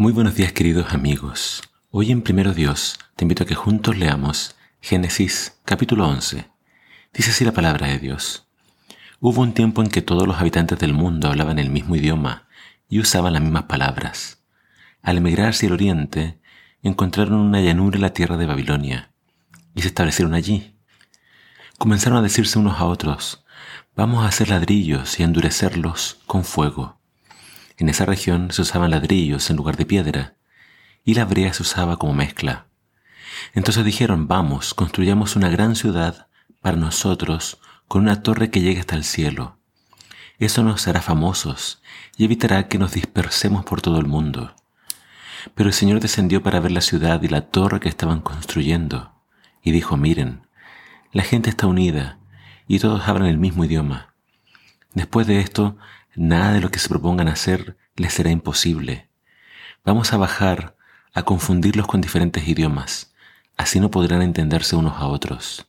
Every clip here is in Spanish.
Muy buenos días queridos amigos. Hoy en Primero Dios te invito a que juntos leamos Génesis capítulo 11. Dice así la palabra de Dios. Hubo un tiempo en que todos los habitantes del mundo hablaban el mismo idioma y usaban las mismas palabras. Al emigrar hacia el oriente, encontraron una llanura en la tierra de Babilonia y se establecieron allí. Comenzaron a decirse unos a otros, vamos a hacer ladrillos y endurecerlos con fuego. En esa región se usaban ladrillos en lugar de piedra, y la brea se usaba como mezcla. Entonces dijeron, vamos, construyamos una gran ciudad para nosotros con una torre que llegue hasta el cielo. Eso nos hará famosos y evitará que nos dispersemos por todo el mundo. Pero el Señor descendió para ver la ciudad y la torre que estaban construyendo, y dijo, miren, la gente está unida y todos hablan el mismo idioma. Después de esto, Nada de lo que se propongan hacer les será imposible. Vamos a bajar a confundirlos con diferentes idiomas, así no podrán entenderse unos a otros.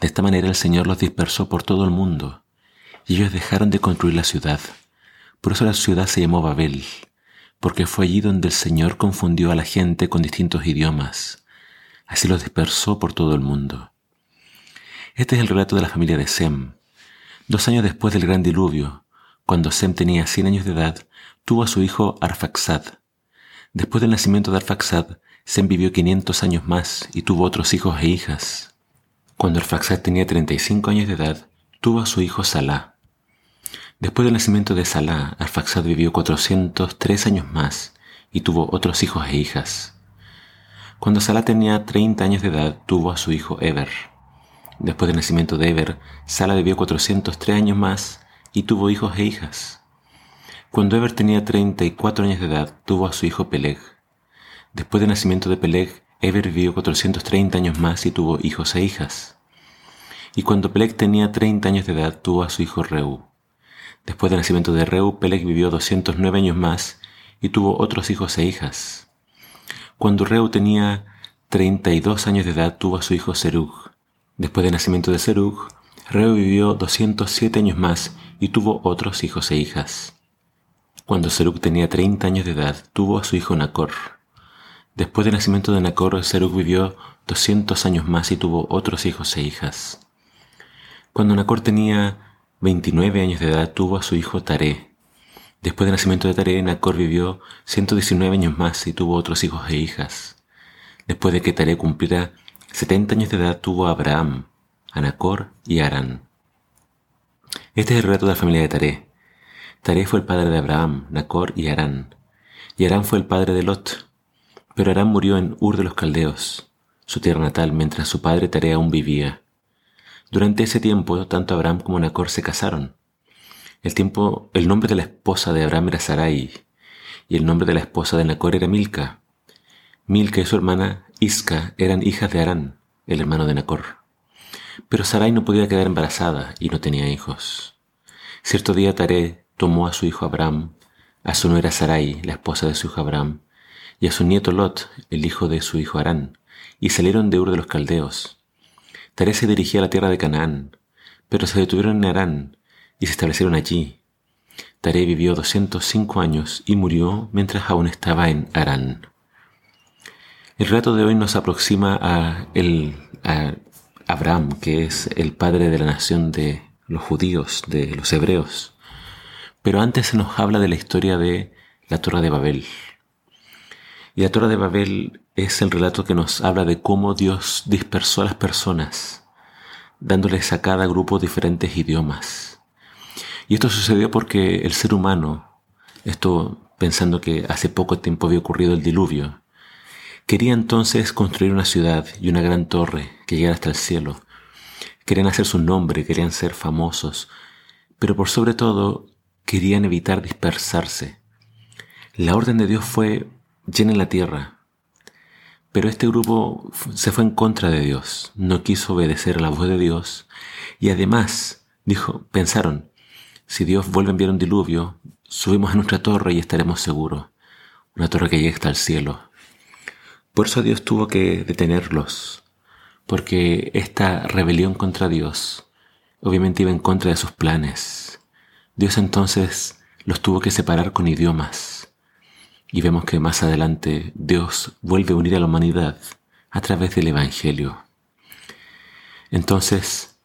De esta manera el Señor los dispersó por todo el mundo, y ellos dejaron de construir la ciudad. Por eso la ciudad se llamó Babel, porque fue allí donde el Señor confundió a la gente con distintos idiomas. Así los dispersó por todo el mundo. Este es el relato de la familia de Sem. Dos años después del gran diluvio, cuando Sem tenía 100 años de edad, tuvo a su hijo Arfaxad. Después del nacimiento de Arfaxad, Sem vivió 500 años más y tuvo otros hijos e hijas. Cuando Arfaxad tenía 35 años de edad, tuvo a su hijo Salah. Después del nacimiento de Salah, Arfaxad vivió 403 años más y tuvo otros hijos e hijas. Cuando Salah tenía 30 años de edad, tuvo a su hijo Eber. Después del nacimiento de Eber, Salah vivió 403 años más y tuvo hijos e hijas. Cuando Eber tenía 34 años de edad, tuvo a su hijo Peleg. Después del nacimiento de Peleg, Eber vivió 430 años más y tuvo hijos e hijas. Y cuando Peleg tenía 30 años de edad, tuvo a su hijo Reu. Después del nacimiento de Reu, Peleg vivió 209 años más y tuvo otros hijos e hijas. Cuando Reu tenía 32 años de edad, tuvo a su hijo Serug. Después del nacimiento de Serug, Reu vivió 207 años más y tuvo otros hijos e hijas. Cuando Serug tenía 30 años de edad, tuvo a su hijo Nacor. Después del nacimiento de Nacor, Serug vivió 200 años más y tuvo otros hijos e hijas. Cuando Nacor tenía 29 años de edad, tuvo a su hijo Taré. Después del nacimiento de Taré, Nacor vivió 119 años más y tuvo otros hijos e hijas. Después de que Taré cumpliera 70 años de edad, tuvo a Abraham, a Nacor y a Arán. Este es el relato de la familia de Taré. Taré fue el padre de Abraham, Nacor y Arán. Y Arán fue el padre de Lot. Pero Arán murió en Ur de los Caldeos, su tierra natal, mientras su padre Taré aún vivía. Durante ese tiempo, tanto Abraham como Nacor se casaron. El, tiempo, el nombre de la esposa de Abraham era Sarai, y el nombre de la esposa de Nacor era Milca. Milca y su hermana Isca eran hijas de Arán, el hermano de Nacor. Pero Sarai no podía quedar embarazada y no tenía hijos. Cierto día Taré tomó a su hijo Abraham, a su nuera Sarai, la esposa de su hijo Abraham, y a su nieto Lot, el hijo de su hijo Arán, y salieron de Ur de los Caldeos. Taré se dirigía a la tierra de Canaán, pero se detuvieron en Arán y se establecieron allí. Taré vivió 205 años y murió mientras aún estaba en Arán. El relato de hoy nos aproxima a, el, a Abraham, que es el padre de la nación de los judíos, de los hebreos. Pero antes se nos habla de la historia de la Torre de Babel. Y la Torre de Babel es el relato que nos habla de cómo Dios dispersó a las personas, dándoles a cada grupo diferentes idiomas. Y esto sucedió porque el ser humano, esto pensando que hace poco tiempo había ocurrido el diluvio, Quería entonces construir una ciudad y una gran torre que llegara hasta el cielo. Querían hacer su nombre, querían ser famosos, pero por sobre todo querían evitar dispersarse. La orden de Dios fue llena la tierra, pero este grupo se fue en contra de Dios, no quiso obedecer a la voz de Dios y además dijo, pensaron, si Dios vuelve a enviar un diluvio, subimos a nuestra torre y estaremos seguros, una torre que llegue hasta el cielo. Por eso Dios tuvo que detenerlos, porque esta rebelión contra Dios obviamente iba en contra de sus planes. Dios entonces los tuvo que separar con idiomas. Y vemos que más adelante Dios vuelve a unir a la humanidad a través del Evangelio. Entonces,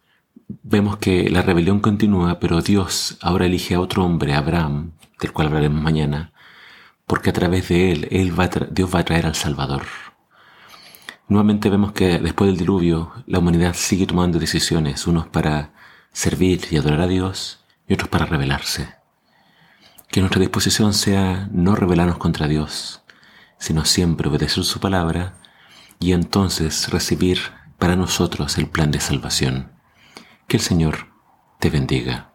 vemos que la rebelión continúa, pero Dios ahora elige a otro hombre, Abraham, del cual hablaremos mañana, porque a través de él, él va Dios va a traer al Salvador. Nuevamente vemos que después del diluvio la humanidad sigue tomando decisiones, unos para servir y adorar a Dios y otros para rebelarse. Que nuestra disposición sea no rebelarnos contra Dios, sino siempre obedecer su palabra y entonces recibir para nosotros el plan de salvación. Que el Señor te bendiga.